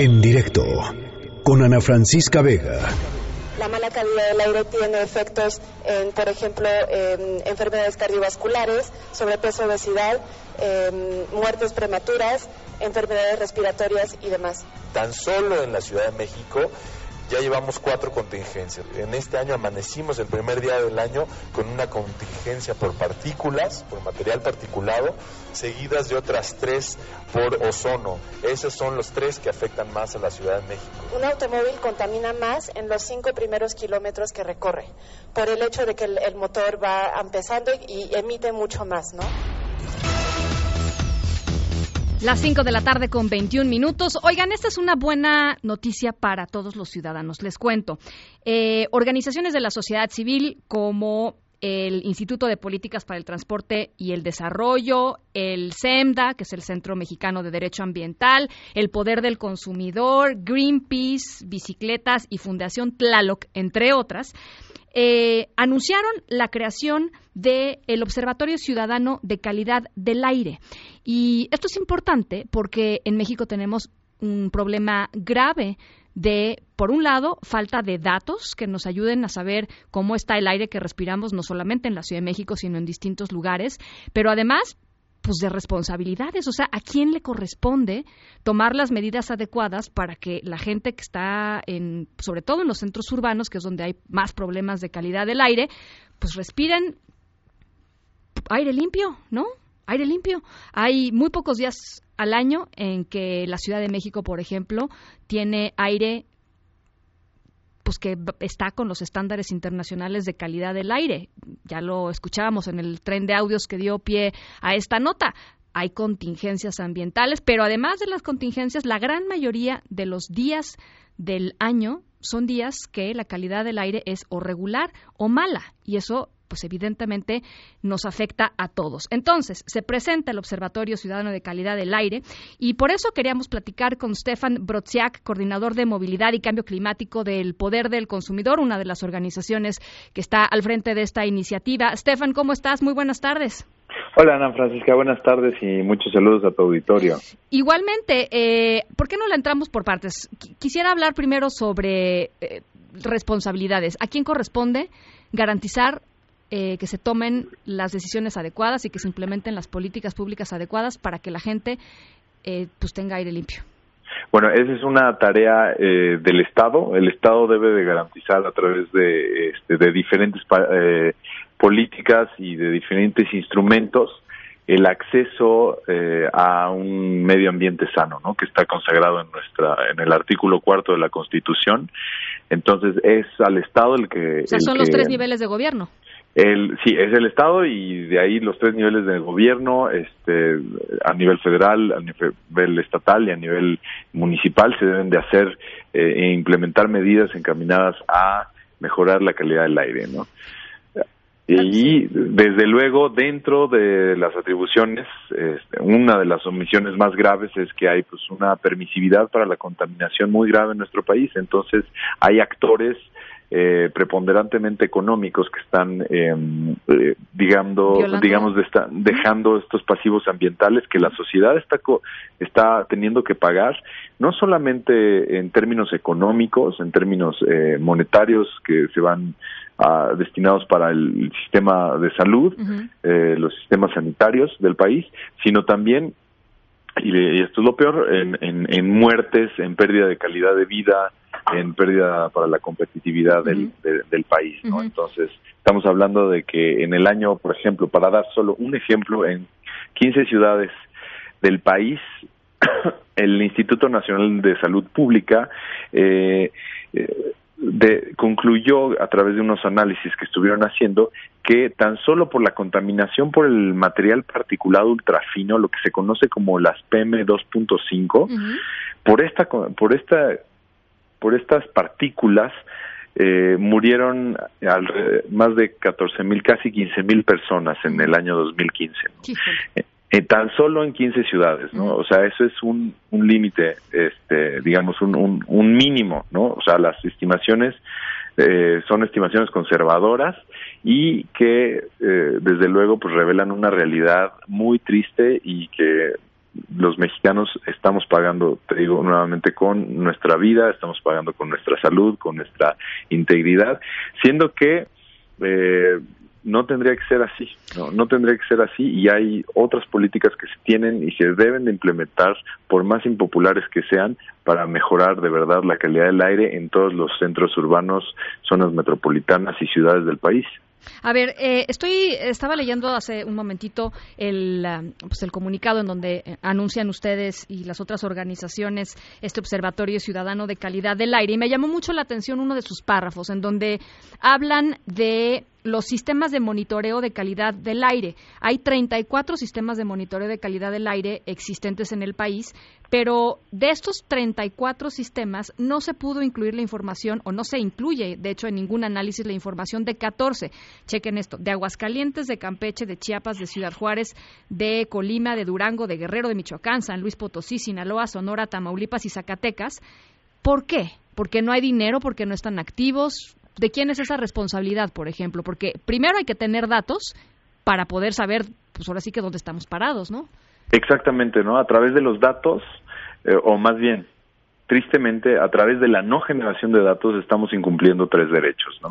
En directo con Ana Francisca Vega. La mala calidad del aire tiene efectos en, por ejemplo, enfermedades cardiovasculares, sobrepeso, obesidad, muertes prematuras, enfermedades respiratorias y demás. Tan solo en la Ciudad de México ya llevamos cuatro contingencias. En este año amanecimos el primer día del año con una contingencia por partículas, por material particulado, seguidas de otras tres por ozono. Esos son los tres que afectan más a la Ciudad de México. Un automóvil contamina más en los cinco primeros kilómetros que recorre, por el hecho de que el, motor va empezando y emite mucho más, ¿no? Las 5 de la tarde con 21 minutos. Oigan, esta es una buena noticia para todos los ciudadanos. Les cuento. Eh, organizaciones de la sociedad civil como el Instituto de Políticas para el Transporte y el Desarrollo, el CEMDA, que es el Centro Mexicano de Derecho Ambiental, el Poder del Consumidor, Greenpeace, Bicicletas y Fundación Tlaloc, entre otras, eh, anunciaron la creación del Observatorio Ciudadano de Calidad del Aire. Y esto es importante porque en México tenemos un problema grave de, por un lado, falta de datos que nos ayuden a saber cómo está el aire que respiramos, no solamente en la Ciudad de México, sino en distintos lugares, pero además pues de responsabilidades, o sea, a quién le corresponde tomar las medidas adecuadas para que la gente que está en sobre todo en los centros urbanos, que es donde hay más problemas de calidad del aire, pues respiren aire limpio, ¿no? Aire limpio. Hay muy pocos días al año en que la Ciudad de México, por ejemplo, tiene aire pues que está con los estándares internacionales de calidad del aire. Ya lo escuchábamos en el tren de audios que dio pie a esta nota. Hay contingencias ambientales, pero además de las contingencias, la gran mayoría de los días del año son días que la calidad del aire es o regular o mala y eso pues evidentemente nos afecta a todos. Entonces, se presenta el Observatorio Ciudadano de Calidad del Aire y por eso queríamos platicar con Stefan Brodziak, coordinador de movilidad y cambio climático del Poder del Consumidor, una de las organizaciones que está al frente de esta iniciativa. Stefan, ¿cómo estás? Muy buenas tardes. Hola Ana Francisca, buenas tardes y muchos saludos a tu auditorio. Igualmente, eh, ¿por qué no la entramos por partes? quisiera hablar primero sobre eh, responsabilidades. ¿A quién corresponde garantizar eh, que se tomen las decisiones adecuadas y que se implementen las políticas públicas adecuadas para que la gente eh, pues tenga aire limpio. Bueno, esa es una tarea eh, del Estado. El Estado debe de garantizar a través de, este, de diferentes políticas y de diferentes instrumentos el acceso a un medio ambiente sano, ¿no? Que está consagrado en nuestra en el artículo cuarto de la Constitución. Entonces es al Estado el que. O sea, son los tres niveles de gobierno. El, sí, es el Estado y de ahí los tres niveles del gobierno, este, a nivel federal, a nivel estatal y a nivel municipal se deben de hacer eh, e implementar medidas encaminadas a mejorar la calidad del aire, ¿no? Y desde luego dentro de las atribuciones, este, una de las omisiones más graves es que hay pues una permisividad para la contaminación muy grave en nuestro país. Entonces hay actores eh, preponderantemente económicos que están, em, eh, digamos, digamos dejando estos pasivos ambientales que la sociedad está, está teniendo que pagar, no solamente en términos económicos, en términos eh, monetarios que se van a, destinados para el sistema de salud, eh, los sistemas sanitarios del país, sino también y, esto es lo peor, en, en, en, muertes, en pérdida de calidad de vida, en pérdida para la competitividad del, del país, ¿no? Entonces, estamos hablando de que en el año, por ejemplo, para dar solo un ejemplo, en 15 ciudades del país, el Instituto Nacional de Salud Pública eh, eh de, concluyó a través de unos análisis que estuvieron haciendo que tan solo por la contaminación por el material particulado ultrafino, lo que se conoce como las PM 2.5, por esta por esta por estas partículas eh, murieron más de 14 mil, casi 15 mil personas en el año 2015. Eh, tan solo en 15 ciudades, ¿no? O sea, eso es un, un límite, este, digamos, un, un, un, mínimo, ¿no? O sea, las estimaciones eh, son estimaciones conservadoras y que, eh, desde luego, pues revelan una realidad muy triste y que los mexicanos estamos pagando, te digo nuevamente, con nuestra vida, estamos pagando con nuestra salud, con nuestra integridad, siendo que eh, no tendría que ser así, no, no tendría que ser así y hay otras políticas que se tienen y se deben de implementar, por más impopulares que sean, para mejorar de verdad la calidad del aire en todos los centros urbanos, zonas metropolitanas y ciudades del país. A ver, eh, estoy estaba leyendo hace un momentito el ah, pues el comunicado en donde eh, anuncian ustedes y las otras organizaciones este observatorio ciudadano de calidad del aire y me llamó mucho la atención uno de sus párrafos en donde hablan de los sistemas de monitoreo de calidad del aire. Hay 34 sistemas de monitoreo de calidad del aire existentes en el país, pero de estos 34 sistemas no se pudo incluir la información o no se incluye, de hecho, en ningún análisis la información de 14. Chequen esto, de Aguascalientes, de Campeche, de Chiapas, de Ciudad Juárez, de Colima, de Durango, de Guerrero, de Michoacán, San Luis Potosí, Sinaloa, Sonora, Tamaulipas y Zacatecas. ¿Por qué? Porque no hay dinero, porque no están activos, ¿De quién es esa responsabilidad, por ejemplo? Porque primero hay que tener datos para poder saber, pues ahora sí que dónde estamos parados, ¿no? Exactamente, ¿no? A través de los datos, eh, o más bien, tristemente, a través de la no generación de datos estamos incumpliendo tres derechos, ¿no?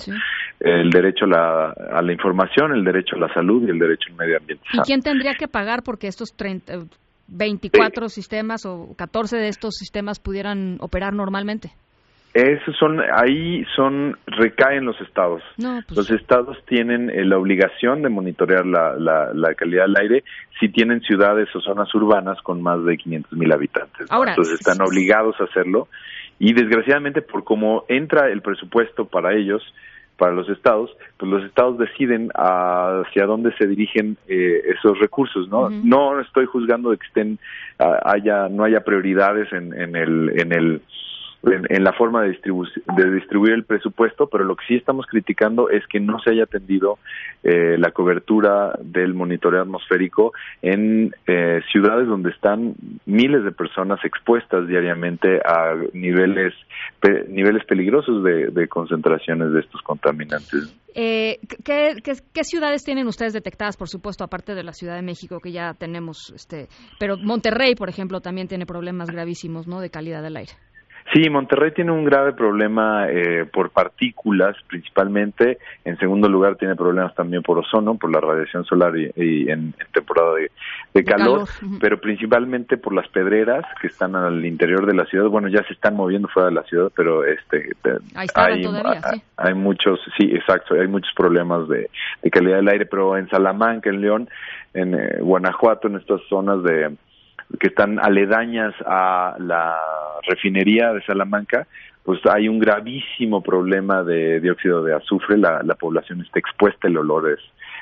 El derecho a la, a la, información, el derecho a la salud y el derecho al medio ambiente. ¿Y quién tendría que pagar porque estos 30, 24 eh, sistemas o 14 de estos sistemas pudieran operar normalmente? Esos son, ahí son, recaen los estados. pues los estados tienen eh, la obligación de monitorear la, la, calidad del aire si tienen ciudades o zonas urbanas con más de 500 mil habitantes. Entonces están obligados a hacerlo y desgraciadamente por cómo entra el presupuesto para ellos, para los estados, pues los estados deciden hacia dónde se dirigen eh, esos recursos, ¿no? No estoy juzgando de que estén ah, haya no haya prioridades en, en el en el en, la forma de, de distribuir el presupuesto, pero lo que sí estamos criticando es que no se haya atendido eh, la cobertura del monitoreo atmosférico en eh, ciudades donde están miles de personas expuestas diariamente a niveles niveles peligrosos de, concentraciones de estos contaminantes. Eh, ¿qué, qué, ciudades tienen ustedes detectadas, por supuesto, aparte de la Ciudad de México que ya tenemos, este, pero Monterrey, por ejemplo, también tiene problemas gravísimos, ¿no? De calidad del aire. Sí, Monterrey tiene un grave problema eh, por partículas principalmente. En segundo lugar, tiene problemas también por ozono, por la radiación solar y, en, temporada de, calor, pero principalmente por las pedreras que están al interior de la ciudad. Bueno, ya se están moviendo fuera de la ciudad, pero este hay, todavía, sí. hay muchos, sí, exacto, hay muchos problemas de, calidad del aire, pero en Salamanca, en León, en eh, Guanajuato, en estas zonas de que están aledañas a la refinería de Salamanca, pues hay un gravísimo problema de dióxido de azufre, la, población está expuesta, el olor es,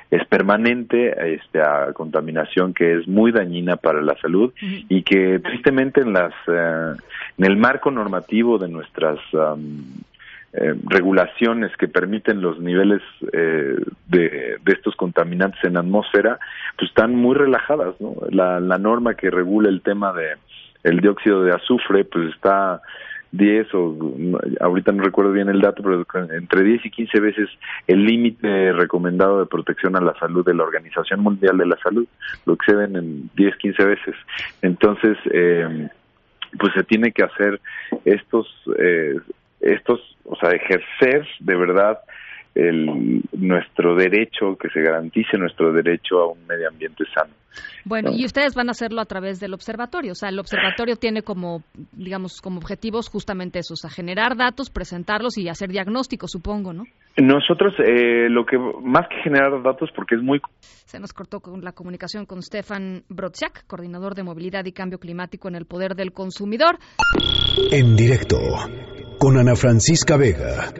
es permanente este, a contaminación que es muy dañina para la salud y que tristemente en las eh, en el marco normativo de nuestras eh, regulaciones que permiten los niveles eh, de, estos contaminantes en la atmósfera, pues están muy relajadas, ¿no? La, la norma que regula el tema de el dióxido de azufre, pues está 10 o ahorita no recuerdo bien el dato, pero entre 10 y 15 veces el límite recomendado de protección a la salud de la Organización Mundial de la Salud, lo exceden en 10, 15 veces. Entonces, eh, pues se tiene que hacer estos eh, estos, o sea, ejercer de verdad el, nuestro derecho, que se garantice nuestro derecho a un medio ambiente sano. Bueno, y ustedes van a hacerlo a través del observatorio, o sea, el observatorio tiene como, digamos, como objetivos justamente esos, a generar datos, presentarlos y hacer diagnósticos, supongo, ¿no? Nosotros, eh, lo que, más que generar datos, porque es muy... Se nos cortó con la comunicación con Stefan Brodziak, coordinador de movilidad y cambio climático en el Poder del Consumidor. En directo con Ana Francisca Vega.